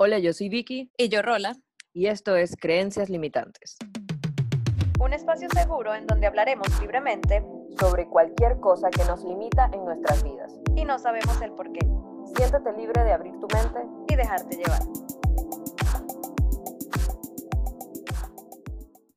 Hola, yo soy Vicky Y yo, Rola. y esto es Creencias Limitantes. Un espacio seguro en donde hablaremos libremente Sobre cualquier cosa que nos limita en nuestras vidas. y no sabemos el por qué. Siéntete libre de abrir tu mente. Y dejarte llevar.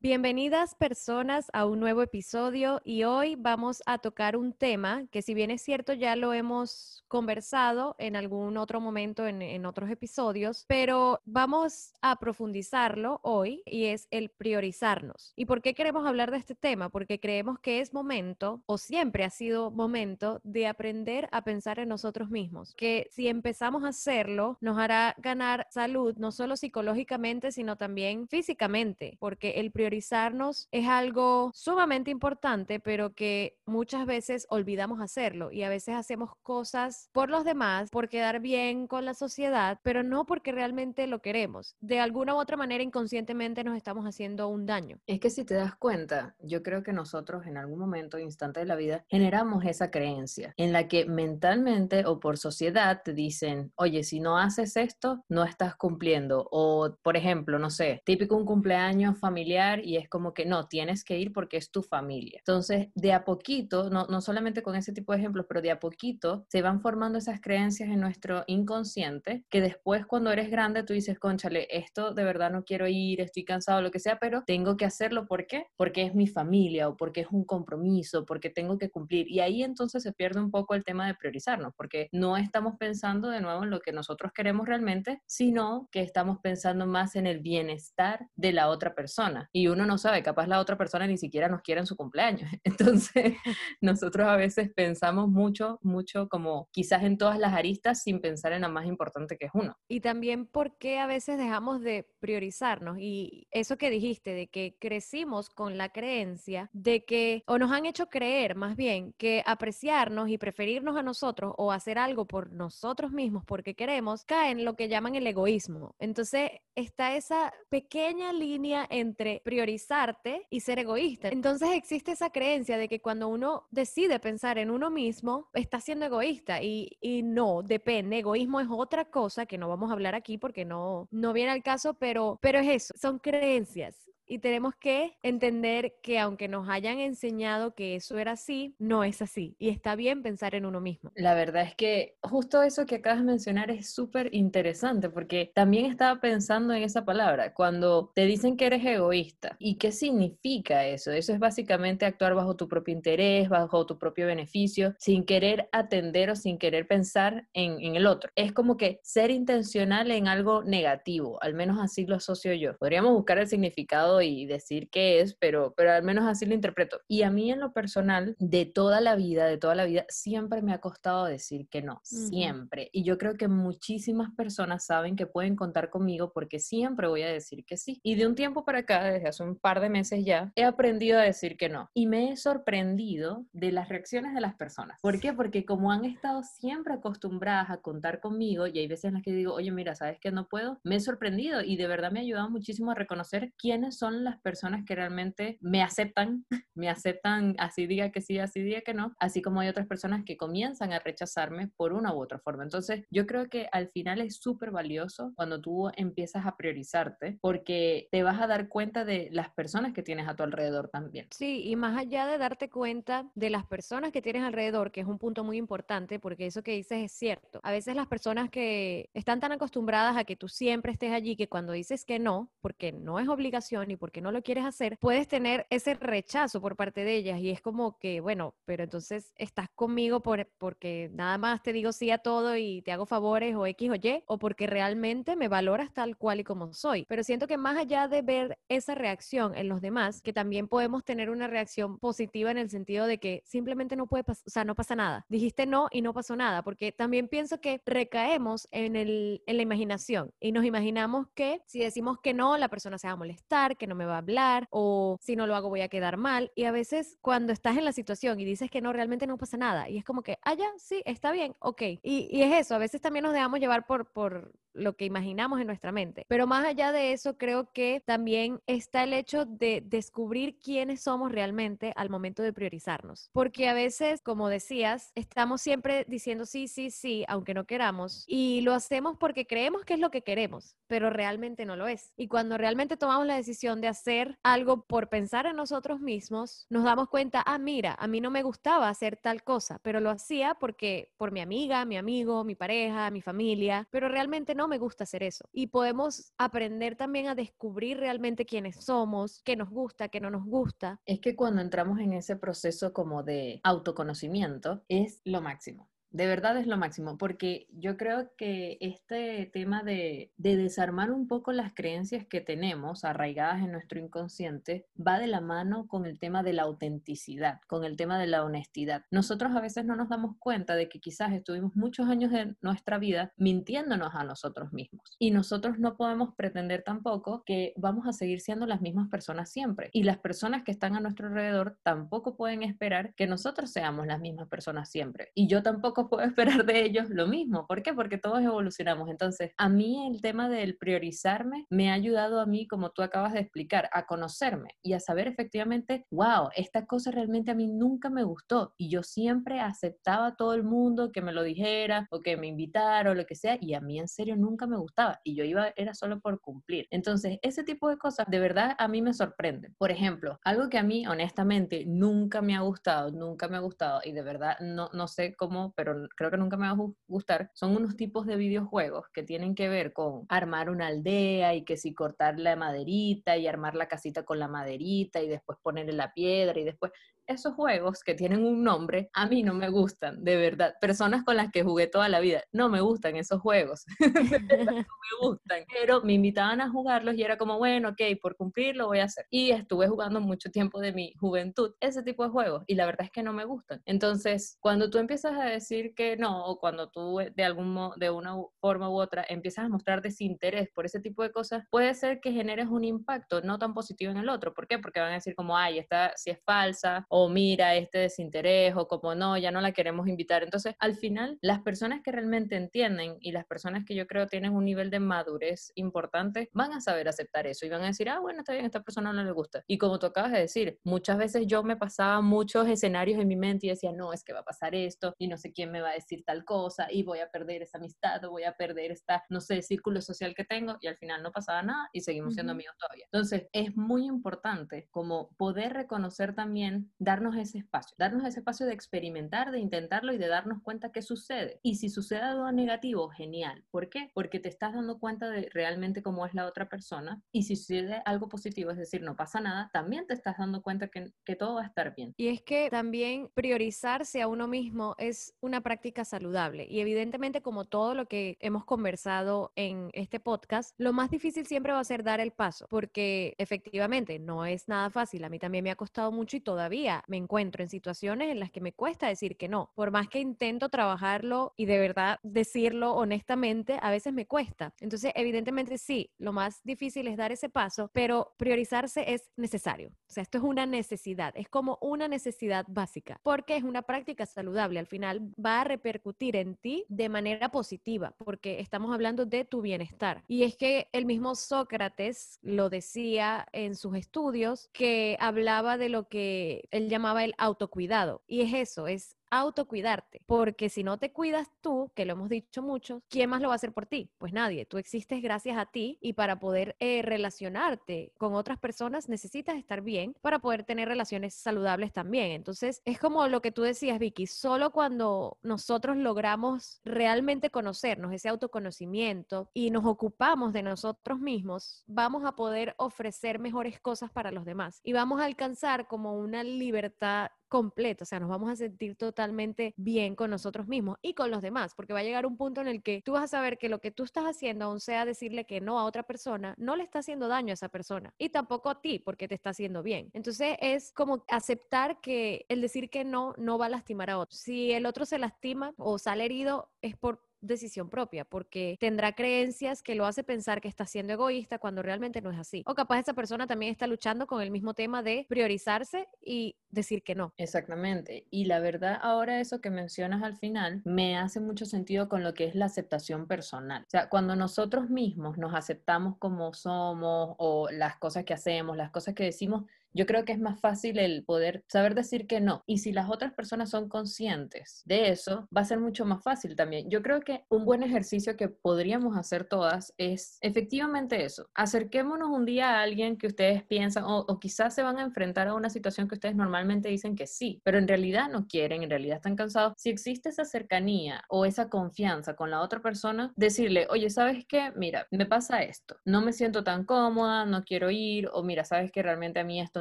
Bienvenidas personas a un nuevo episodio y hoy vamos a tocar un tema que si bien es cierto ya lo hemos conversado en algún otro momento en, en otros episodios, pero vamos a profundizarlo hoy y es el priorizarnos. ¿Y por qué queremos hablar de este tema? Porque creemos que es momento o siempre ha sido momento de aprender a pensar en nosotros mismos, que si empezamos a hacerlo nos hará ganar salud no solo psicológicamente, sino también físicamente, porque el priorizarnos es algo sumamente importante, pero que muchas veces olvidamos hacerlo y a veces hacemos cosas por los demás, por quedar bien con la sociedad, pero no porque realmente lo queremos. De alguna u otra manera inconscientemente nos estamos haciendo un daño. Es que si te das cuenta, yo creo que nosotros en algún momento, instante de la vida, generamos esa creencia en la que mentalmente o por sociedad te dicen, oye, si no haces esto, no estás cumpliendo. O, por ejemplo, no sé, típico un cumpleaños familiar y es como que no, tienes que ir porque es tu familia. Entonces, de a poquito, no, no solamente con ese tipo de ejemplos, pero de a poquito se van formando esas creencias en nuestro inconsciente que después cuando eres grande tú dices, conchale, esto de verdad no quiero ir, estoy cansado, lo que sea, pero tengo que hacerlo. ¿Por qué? Porque es mi familia o porque es un compromiso, porque tengo que cumplir. Y ahí entonces se pierde un poco el tema de priorizarnos, porque no estamos pensando de nuevo en lo que nosotros queremos realmente, sino que estamos pensando más en el bienestar de la otra persona. Y uno no sabe, capaz la otra persona ni siquiera nos quiere en su cumpleaños. Entonces, nosotros a veces pensamos mucho, mucho como quizás en todas las aristas sin pensar en la más importante que es uno. Y también por qué a veces dejamos de priorizarnos. Y eso que dijiste, de que crecimos con la creencia de que, o nos han hecho creer más bien, que apreciarnos y preferirnos a nosotros o hacer algo por nosotros mismos porque queremos, cae en lo que llaman el egoísmo. Entonces está esa pequeña línea entre priorizarte y ser egoísta. Entonces existe esa creencia de que cuando uno decide pensar en uno mismo, está siendo egoísta y, y no, depende. Egoísmo es otra cosa que no vamos a hablar aquí porque no, no viene al caso, pero, pero es eso, son creencias. Y tenemos que entender que aunque nos hayan enseñado que eso era así, no es así. Y está bien pensar en uno mismo. La verdad es que justo eso que acabas de mencionar es súper interesante porque también estaba pensando en esa palabra, cuando te dicen que eres egoísta. ¿Y qué significa eso? Eso es básicamente actuar bajo tu propio interés, bajo tu propio beneficio, sin querer atender o sin querer pensar en, el otro. Es como que ser intencional en algo negativo, al menos así lo asocio yo. Podríamos buscar el significado y decir qué es, pero, pero al menos así lo interpreto. Y a mí en lo personal, de toda la vida, de toda la vida, siempre me ha costado decir que no, Ujú. siempre. Y yo creo que muchísimas personas saben que pueden contar conmigo porque siempre voy a decir que sí. Y de un tiempo para acá, desde hace un par de meses ya, he aprendido a decir que no. Y me he sorprendido de las reacciones de las personas. ¿Por qué? Porque como han estado siempre acostumbradas a contar conmigo, y hay veces en las que digo, oye, mira, ¿sabes que no puedo? Me he sorprendido y de verdad me ha ayudado muchísimo a reconocer quiénes son las personas que realmente me aceptan, me aceptan así diga que sí, así diga que no, así como hay otras personas que comienzan a rechazarme por una u otra forma. Entonces, yo creo que al final es súper valioso cuando tú empiezas a priorizarte porque te vas a dar cuenta de las personas que tienes a tu alrededor también. Sí, y más allá de darte cuenta de las personas que tienes alrededor, que es un punto muy importante, porque eso que dices es cierto. A veces las personas que están tan acostumbradas a que tú siempre estés allí, que cuando dices que no, porque no es obligación y porque no lo quieres hacer, puedes tener ese rechazo por parte de ellas y es como que, bueno, pero entonces estás conmigo por, porque nada más te digo sí a todo y te hago favores o X o Y, o porque realmente me valoras tal cual y como soy. Pero siento que más allá de ver esa reacción en los demás, que también podemos tener una reacción positiva en el sentido de que simplemente no puede pasar, o sea, no pasa nada. Dijiste no y no pasó nada, porque también pienso que recaemos en, el, en la imaginación y nos imaginamos que si decimos que no, la persona se va a molestar, que no me va a hablar o si no lo hago voy a quedar mal. Y a veces cuando estás en la situación y dices que no, realmente no pasa nada. Y es como que, ah, ya, sí, está bien, ok. Y, y es eso, a veces también nos dejamos llevar por, por lo que imaginamos en nuestra mente. Pero más allá de eso, creo que también está el hecho de descubrir quiénes somos realmente al momento de priorizarnos. Porque a veces, como decías, estamos siempre diciendo sí, sí, sí, aunque no queramos, y lo hacemos porque creemos que es lo que queremos, pero realmente no lo es. Y cuando realmente tomamos la decisión de hacer algo por pensar en nosotros mismos, nos damos cuenta, ah, mira, a mí no me gustaba hacer tal cosa, pero lo hacía porque por mi amiga, mi amigo, mi pareja, mi familia, pero realmente no me gusta hacer eso. Y podemos aprender también a descubrir realmente quiénes somos, qué nos gusta, qué no nos gusta. Es que cuando entramos en ese proceso como de autoconocimiento, es lo máximo. De verdad es lo máximo, porque yo creo que este tema de, desarmar un poco las creencias que tenemos arraigadas en nuestro inconsciente va de la mano con el tema de la autenticidad, con el tema de la honestidad. Nosotros a veces no nos damos cuenta de que quizás estuvimos muchos años de nuestra vida mintiéndonos a nosotros mismos. Y nosotros no podemos pretender tampoco que vamos a seguir siendo las mismas personas siempre. Y las personas que están a nuestro alrededor tampoco pueden esperar que nosotros seamos las mismas personas siempre. Y yo tampoco puedo esperar de ellos lo mismo. ¿Por qué? Porque todos evolucionamos. Entonces, a mí el tema del priorizarme me ha ayudado a mí, como tú acabas de explicar, a conocerme y a saber efectivamente, wow, esta cosa realmente a mí nunca me gustó y yo siempre aceptaba a todo el mundo que me lo dijera o que me invitara o lo que sea y a mí en serio nunca me gustaba y yo iba, era solo por cumplir. Entonces, ese tipo de cosas de verdad a mí me sorprenden. Por ejemplo, algo que a mí honestamente nunca me ha gustado, nunca me ha gustado y de verdad no, no sé cómo, pero creo que nunca me va a gustar, son unos tipos de videojuegos que tienen que ver con armar una aldea y que si cortar la maderita y armar la casita con la maderita y después ponerle la piedra y después esos juegos que tienen un nombre a mí no me gustan, de verdad. Personas con las que jugué toda la vida, no me gustan esos juegos, no me gustan, pero me invitaban a jugarlos y era como, bueno, ok, por cumplirlo voy a hacer. Y estuve jugando mucho tiempo de mi juventud ese tipo de juegos y la verdad es que no me gustan. Entonces, cuando tú empiezas a decir que no, o cuando tú de algún de una forma u otra empiezas a mostrar desinterés por ese tipo de cosas, puede ser que generes un impacto no tan positivo en el otro. ¿Por qué? Porque van a decir como, ay, esta si es falsa o mira este desinterés o como no, ya no la queremos invitar. Entonces, al final, las personas que realmente entienden y las personas que yo creo tienen un nivel de madurez importante, van a saber aceptar eso y van a decir, ah, bueno, está bien, a esta persona no le gusta. Y como tú acabas de decir, muchas veces yo me pasaba muchos escenarios en mi mente y decía, no, es que va a pasar esto y no sé quién me va a decir tal cosa y voy a perder esa amistad o voy a perder esta, no sé, círculo social que tengo y al final no pasaba nada y seguimos siendo amigos todavía. Entonces, es muy importante como poder reconocer también, darnos ese espacio, darnos ese espacio de experimentar, de intentarlo y de darnos cuenta qué sucede. Y si sucede algo negativo, genial. ¿Por qué? Porque te estás dando cuenta de realmente cómo es la otra persona. Y si sucede algo positivo, es decir, no pasa nada, también te estás dando cuenta que, que todo va a estar bien. Y es que también priorizarse a uno mismo es una práctica saludable. Y evidentemente, como todo lo que hemos conversado en este podcast, lo más difícil siempre va a ser dar el paso, porque efectivamente no es nada fácil. A mí también me ha costado mucho y todavía me encuentro en situaciones en las que me cuesta decir que no. Por más que intento trabajarlo y de verdad decirlo honestamente, a veces me cuesta. Entonces, evidentemente sí, lo más difícil es dar ese paso, pero priorizarse es necesario. O sea, esto es una necesidad, es como una necesidad básica, porque es una práctica saludable. Al final va a repercutir en ti de manera positiva, porque estamos hablando de tu bienestar. Y es que el mismo Sócrates lo decía en sus estudios, que hablaba de lo que él llamaba el autocuidado. Y es eso, es autocuidarte, porque si no te cuidas tú, que lo hemos dicho mucho, ¿quién más lo va a hacer por ti? Pues nadie, tú existes gracias a ti y para poder eh, relacionarte con otras personas necesitas estar bien para poder tener relaciones saludables también. Entonces, es como lo que tú decías, Vicky, solo cuando nosotros logramos realmente conocernos, ese autoconocimiento y nos ocupamos de nosotros mismos, vamos a poder ofrecer mejores cosas para los demás y vamos a alcanzar como una libertad completa, o sea, nos vamos a sentir totalmente bien con nosotros mismos y con los demás, porque va a llegar un punto en el que tú vas a saber que lo que tú estás haciendo, aun sea decirle que no a otra persona, no le está haciendo daño a esa persona y tampoco a ti, porque te está haciendo bien. Entonces es como aceptar que el decir que no no va a lastimar a otro. Si el otro se lastima o sale herido, es por decisión propia, porque tendrá creencias que lo hace pensar que está siendo egoísta cuando realmente no es así. O capaz esa persona también está luchando con el mismo tema de priorizarse y decir que no. Exactamente. Y la verdad, ahora eso que mencionas al final me hace mucho sentido con lo que es la aceptación personal. O sea, cuando nosotros mismos nos aceptamos como somos o las cosas que hacemos, las cosas que decimos, yo creo que es más fácil el poder saber decir que no. Y si las otras personas son conscientes de eso, va a ser mucho más fácil también. Yo creo que un buen ejercicio que podríamos hacer todas es efectivamente eso. Acerquémonos un día a alguien que ustedes piensan o, o quizás se van a enfrentar a una situación que ustedes normalmente dicen que sí, pero en realidad no quieren, en realidad están cansados. Si existe esa cercanía o esa confianza con la otra persona, decirle, oye, ¿sabes qué? Mira, me pasa esto. No me siento tan cómoda, no quiero ir o mira, ¿sabes que realmente a mí esto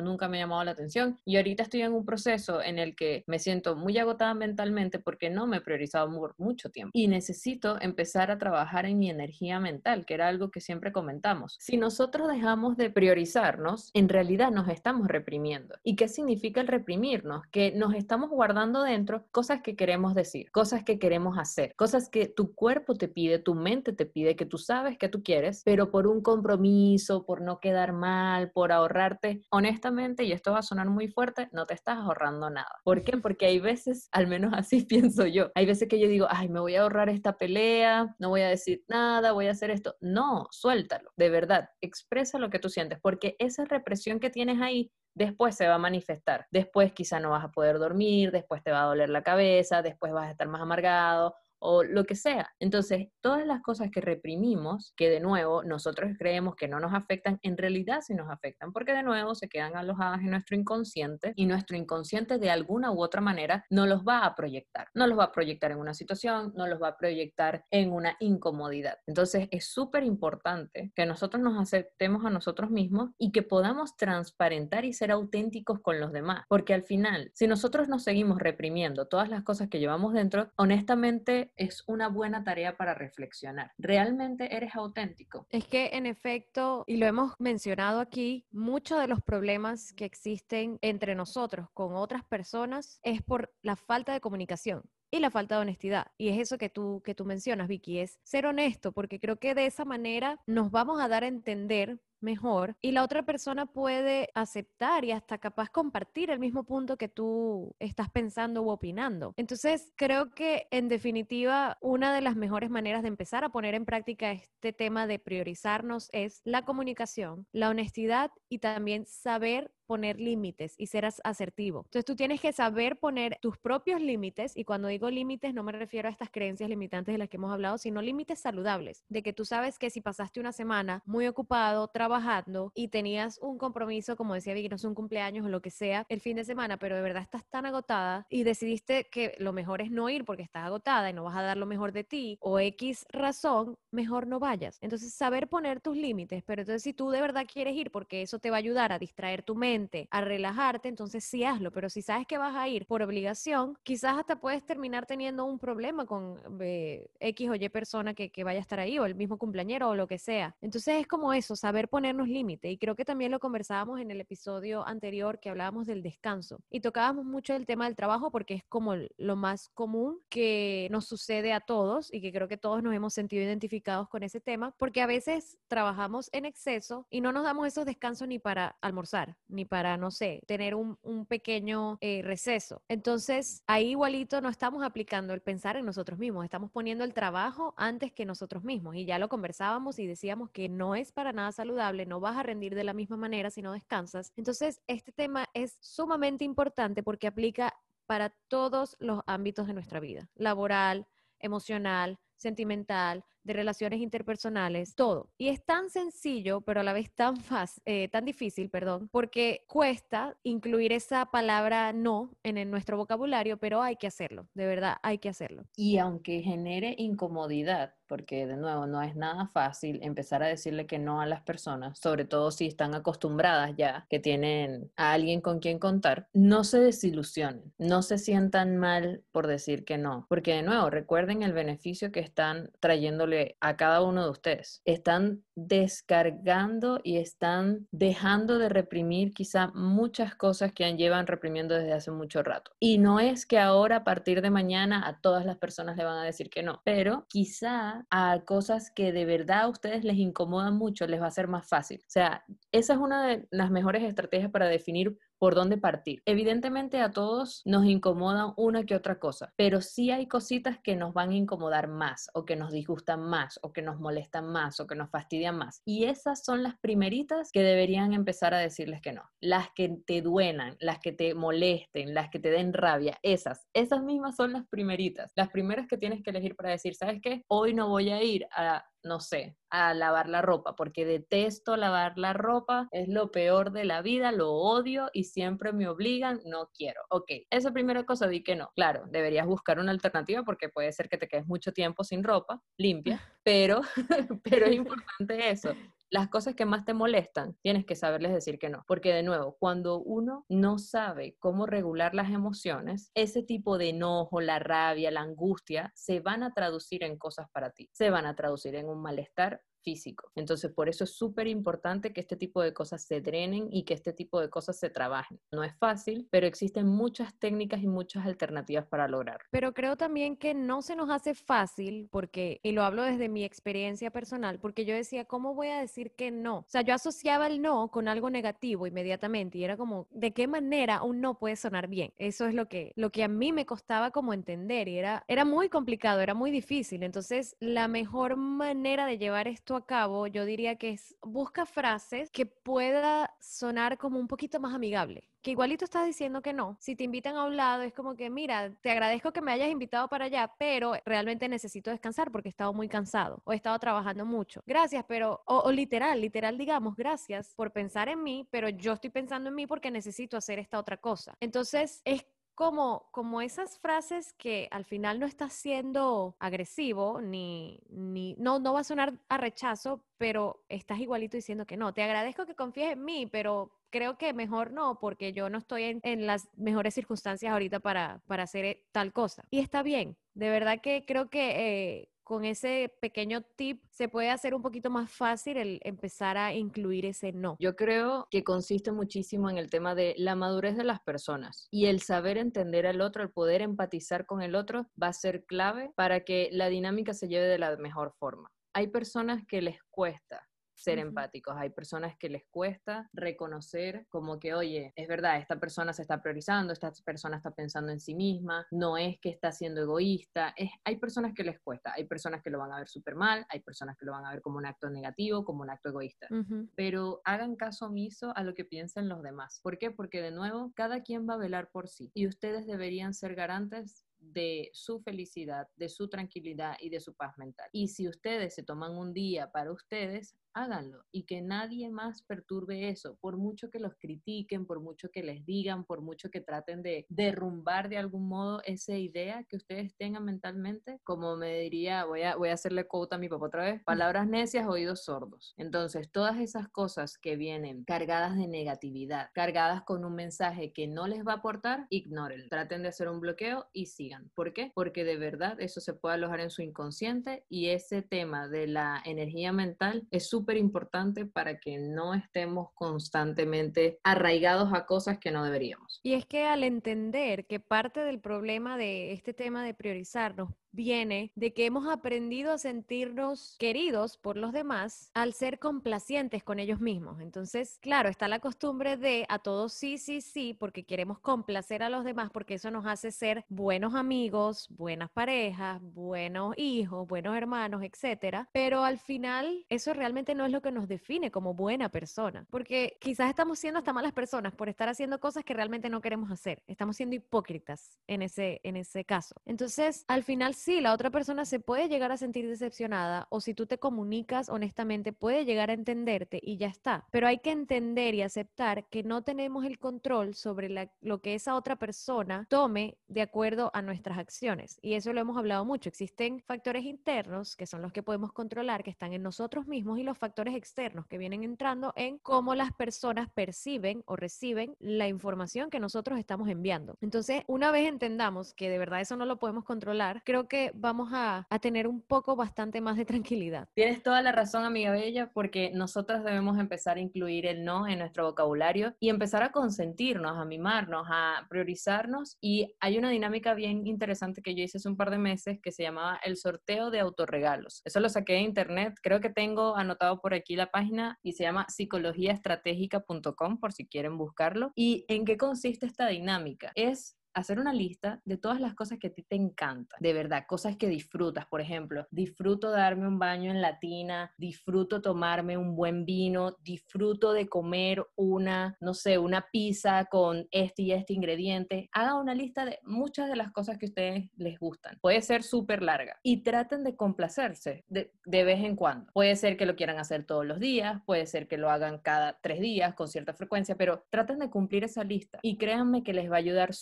nunca me ha llamado la atención y ahorita estoy en un proceso en el que me siento muy agotada mentalmente porque no me he priorizado por mucho tiempo y necesito empezar a trabajar en mi energía mental, que era algo que siempre comentamos. Si nosotros dejamos de priorizarnos, en realidad nos estamos reprimiendo. ¿Y qué significa el reprimirnos? Que nos estamos guardando dentro cosas que queremos decir, cosas que queremos hacer, cosas que tu cuerpo te pide, tu mente te pide, que tú sabes que tú quieres, pero por un compromiso, por no quedar mal, por ahorrarte, honestamente, y esto va a sonar muy fuerte, no te estás ahorrando nada. ¿Por qué? Porque hay veces, al menos así pienso yo, hay veces que yo digo, ay, me voy a ahorrar esta pelea, no voy a decir nada, voy a hacer esto. No, suéltalo, de verdad, expresa lo que tú sientes, porque esa represión que tienes ahí después se va a manifestar. Después quizá no vas a poder dormir, después te va a doler la cabeza, después vas a estar más amargado o lo que sea. Entonces, todas las cosas que reprimimos, que de nuevo nosotros creemos que no nos afectan, en realidad sí nos afectan, porque de nuevo se quedan alojadas en nuestro inconsciente y nuestro inconsciente de alguna u otra manera no los va a proyectar. No los va a proyectar en una situación, no los va a proyectar en una incomodidad. Entonces, es súper importante que nosotros nos aceptemos a nosotros mismos y que podamos transparentar y ser auténticos con los demás, porque al final, si nosotros nos seguimos reprimiendo todas las cosas que llevamos dentro, honestamente es una buena tarea para reflexionar. ¿Realmente eres auténtico? Es que en efecto, y lo hemos mencionado aquí, muchos de los problemas que existen entre nosotros con otras personas es por la falta de comunicación y la falta de honestidad. Y es eso que tú, que tú mencionas, Vicky, es ser honesto, porque creo que de esa manera nos vamos a dar a entender mejor y la otra persona puede aceptar y hasta capaz compartir el mismo punto que tú estás pensando u opinando. Entonces, creo que en definitiva, una de las mejores maneras de empezar a poner en práctica este tema de priorizarnos es la comunicación, la honestidad y también saber poner límites y ser asertivo. Entonces tú tienes que saber poner tus propios límites y cuando digo límites no me refiero a estas creencias limitantes de las que hemos hablado, sino límites saludables, de que tú sabes que si pasaste una semana muy ocupado trabajando y tenías un compromiso, como decía Vicky, no es un cumpleaños o lo que sea, el fin de semana, pero de verdad estás tan agotada y decidiste que lo mejor es no ir porque estás agotada y no vas a dar lo mejor de ti o X razón, mejor no vayas. Entonces saber poner tus límites, pero entonces si tú de verdad quieres ir porque eso te va a ayudar a distraer tu mente, a relajarte, entonces sí hazlo, pero si sabes que vas a ir por obligación, quizás hasta puedes terminar teniendo un problema con eh, X o Y persona que, que, vaya a estar ahí, o el mismo cumpleañero, o lo que sea. Entonces es como eso, saber ponernos límite, y creo que también lo conversábamos en el episodio anterior que hablábamos del descanso, y tocábamos mucho el tema del trabajo porque es como lo más común que nos sucede a todos, y que creo que todos nos hemos sentido identificados con ese tema, porque a veces trabajamos en exceso y no nos damos esos descansos ni para almorzar, ni para, no sé, tener un, pequeño eh, receso. Entonces, ahí igualito no estamos aplicando el pensar en nosotros mismos, estamos poniendo el trabajo antes que nosotros mismos. Y ya lo conversábamos y decíamos que no es para nada saludable, no vas a rendir de la misma manera si no descansas. Entonces, este tema es sumamente importante porque aplica para todos los ámbitos de nuestra vida, laboral, emocional, sentimental, de relaciones interpersonales, todo. Y es tan sencillo, pero a la vez tan fácil, eh, tan difícil, perdón, porque cuesta incluir esa palabra no en, nuestro vocabulario, pero hay que hacerlo, de verdad, hay que hacerlo. Y aunque genere incomodidad, porque de nuevo no es nada fácil empezar a decirle que no a las personas, sobre todo si están acostumbradas ya, que tienen a alguien con quien contar, no se desilusionen, no se sientan mal por decir que no, porque de nuevo recuerden el beneficio que están trayendo a cada uno de ustedes, ¿están descargando y están dejando de reprimir quizá muchas cosas que han llevan reprimiendo desde hace mucho rato? Y no es que ahora a partir de mañana a todas las personas le van a decir que no, pero quizá a cosas que de verdad a ustedes les incomodan mucho les va a ser más fácil. O sea, esa es una de las mejores estrategias para definir por dónde partir. Evidentemente a todos nos incomodan una que otra cosa, pero sí hay cositas que nos van a incomodar más o que nos disgustan más o que nos molestan más o que nos fastidian más. Y esas son las primeritas que deberían empezar a decirles que no. Las que te duenan, las que te molesten, las que te den rabia, esas, esas mismas son las primeritas. Las primeras que tienes que elegir para decir, ¿sabes qué? Hoy no voy a ir a no sé, a lavar la ropa, porque detesto lavar la ropa, es lo peor de la vida, lo odio y siempre me obligan, no quiero. Ok, esa primera cosa di que no. Claro, deberías buscar una alternativa porque puede ser que te quedes mucho tiempo sin ropa limpia, pero, pero es importante eso las cosas que más te molestan, tienes que saberles decir que no. Porque de nuevo, cuando uno no sabe cómo regular las emociones, ese tipo de enojo, la rabia, la angustia, se van a traducir en cosas para ti. Se van a traducir en un malestar físico. Entonces, por eso es súper importante que este tipo de cosas se drenen y que este tipo de cosas se trabajen. No es fácil, pero existen muchas técnicas y muchas alternativas para lograrlo. Pero creo también que no se nos hace fácil porque, y lo hablo desde mi experiencia personal, porque yo decía, ¿cómo voy a decir que no? O sea, yo asociaba el no con algo negativo inmediatamente y era como, ¿de qué manera un no puede sonar bien? Eso es lo que, lo que a mí me costaba como entender y era, era muy complicado, era muy difícil. Entonces, la mejor manera de llevar esto a cabo, yo diría que es busca frases que pueda sonar como un poquito más amigable. Que igualito estás diciendo que no. Si te invitan a un lado, es como que, mira, te agradezco que me hayas invitado para allá, pero realmente necesito descansar porque he estado muy cansado o he estado trabajando mucho. Gracias, pero, o, o literal, literal, digamos, gracias por pensar en mí, pero yo estoy pensando en mí porque necesito hacer esta otra cosa. Entonces, es como, como esas frases que al final no estás siendo agresivo, ni, ni no, no va a sonar a rechazo, pero estás igualito diciendo que no. Te agradezco que confíes en mí, pero creo que mejor no, porque yo no estoy en, las mejores circunstancias ahorita para, para hacer eh, tal cosa. Y está bien. De verdad que creo que eh, con ese pequeño tip se puede hacer un poquito más fácil el empezar a incluir ese no. Yo creo que consiste muchísimo en el tema de la madurez de las personas y el saber entender al otro, el poder empatizar con el otro va a ser clave para que la dinámica se lleve de la mejor forma. Hay personas que les cuesta ser empáticos. Hay personas que les cuesta reconocer como que, oye, es verdad, esta persona se está priorizando, esta persona está pensando en sí misma, no es que está siendo egoísta. Es, hay personas que les cuesta, hay personas que lo van a ver súper mal, hay personas que lo van a ver como un acto negativo, como un acto egoísta. Pero hagan caso omiso a lo que piensen los demás. ¿Por qué? Porque de nuevo, cada quien va a velar por sí y ustedes deberían ser garantes de su felicidad, de su tranquilidad y de su paz mental. Y si ustedes se toman un día para ustedes, háganlo y que nadie más perturbe eso, por mucho que los critiquen, por mucho que les digan, por mucho que traten de derrumbar de algún modo esa idea que ustedes tengan mentalmente, como me diría, voy a, voy a hacerle quote a mi papá otra vez, palabras necias, oídos sordos. Entonces, todas esas cosas que vienen cargadas de negatividad, cargadas con un mensaje que no les va a aportar, ignórenlo. Traten de hacer un bloqueo y sigan. ¿Por qué? Porque de verdad eso se puede alojar en su inconsciente y ese tema de la energía mental es súper súper importante para que no estemos constantemente arraigados a cosas que no deberíamos. Y es que al entender que parte del problema de este tema de priorizarnos viene de que hemos aprendido a sentirnos queridos por los demás al ser complacientes con ellos mismos. Entonces, claro, está la costumbre de a todos sí, sí, sí, porque queremos complacer a los demás, porque eso nos hace ser buenos amigos, buenas parejas, buenos hijos, buenos hermanos, etcétera. Pero al final, eso realmente no es lo que nos define como buena persona, porque quizás estamos siendo hasta malas personas por estar haciendo cosas que realmente no queremos hacer. Estamos siendo hipócritas en ese, en ese caso. Entonces, al final, sí, la otra persona se puede llegar a sentir decepcionada o si tú te comunicas honestamente puede llegar a entenderte y ya está. Pero hay que entender y aceptar que no tenemos el control sobre lo que esa otra persona tome de acuerdo a nuestras acciones. Y eso lo hemos hablado mucho. Existen factores internos que son los que podemos controlar, que están en nosotros mismos y los factores externos que vienen entrando en cómo las personas perciben o reciben la información que nosotros estamos enviando. Entonces, una vez entendamos que de verdad eso no lo podemos controlar, creo que vamos a, a tener un poco bastante más de tranquilidad. Tienes toda la razón, amiga Bella, porque nosotros debemos empezar a incluir el no en nuestro vocabulario y empezar a consentirnos, a mimarnos, a priorizarnos. Y hay una dinámica bien interesante que yo hice hace un par de meses que se llamaba el sorteo de autorregalos. Eso lo saqué de internet, creo que tengo anotado por aquí la página y se llama psicologiaestratégica.com por si quieren buscarlo. ¿Y en qué consiste esta dinámica? Es hacer una lista de todas las cosas que a ti te encantan, de verdad, cosas que disfrutas, por ejemplo, disfruto darme un baño en la tina, disfruto tomarme un buen vino, disfruto de comer una, no sé, una pizza con este y este ingrediente. Haga una lista de muchas de las cosas que a ustedes les gustan. Puede ser súper larga y traten de complacerse de, vez en cuando. Puede ser que lo quieran hacer todos los días, puede ser que lo hagan cada tres días con cierta frecuencia, pero traten de cumplir esa lista y créanme que les va a ayudar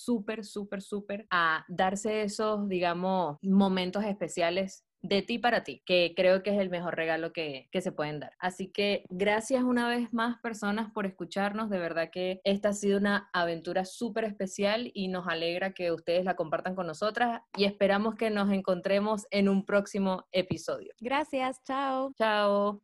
súper súper, súper, a darse esos, digamos, momentos especiales de ti para ti, que creo que es el mejor regalo que, que, se pueden dar. Así que gracias una vez más personas por escucharnos, de verdad que esta ha sido una aventura súper especial y nos alegra que ustedes la compartan con nosotras y esperamos que nos encontremos en un próximo episodio. Gracias, chao. Chao.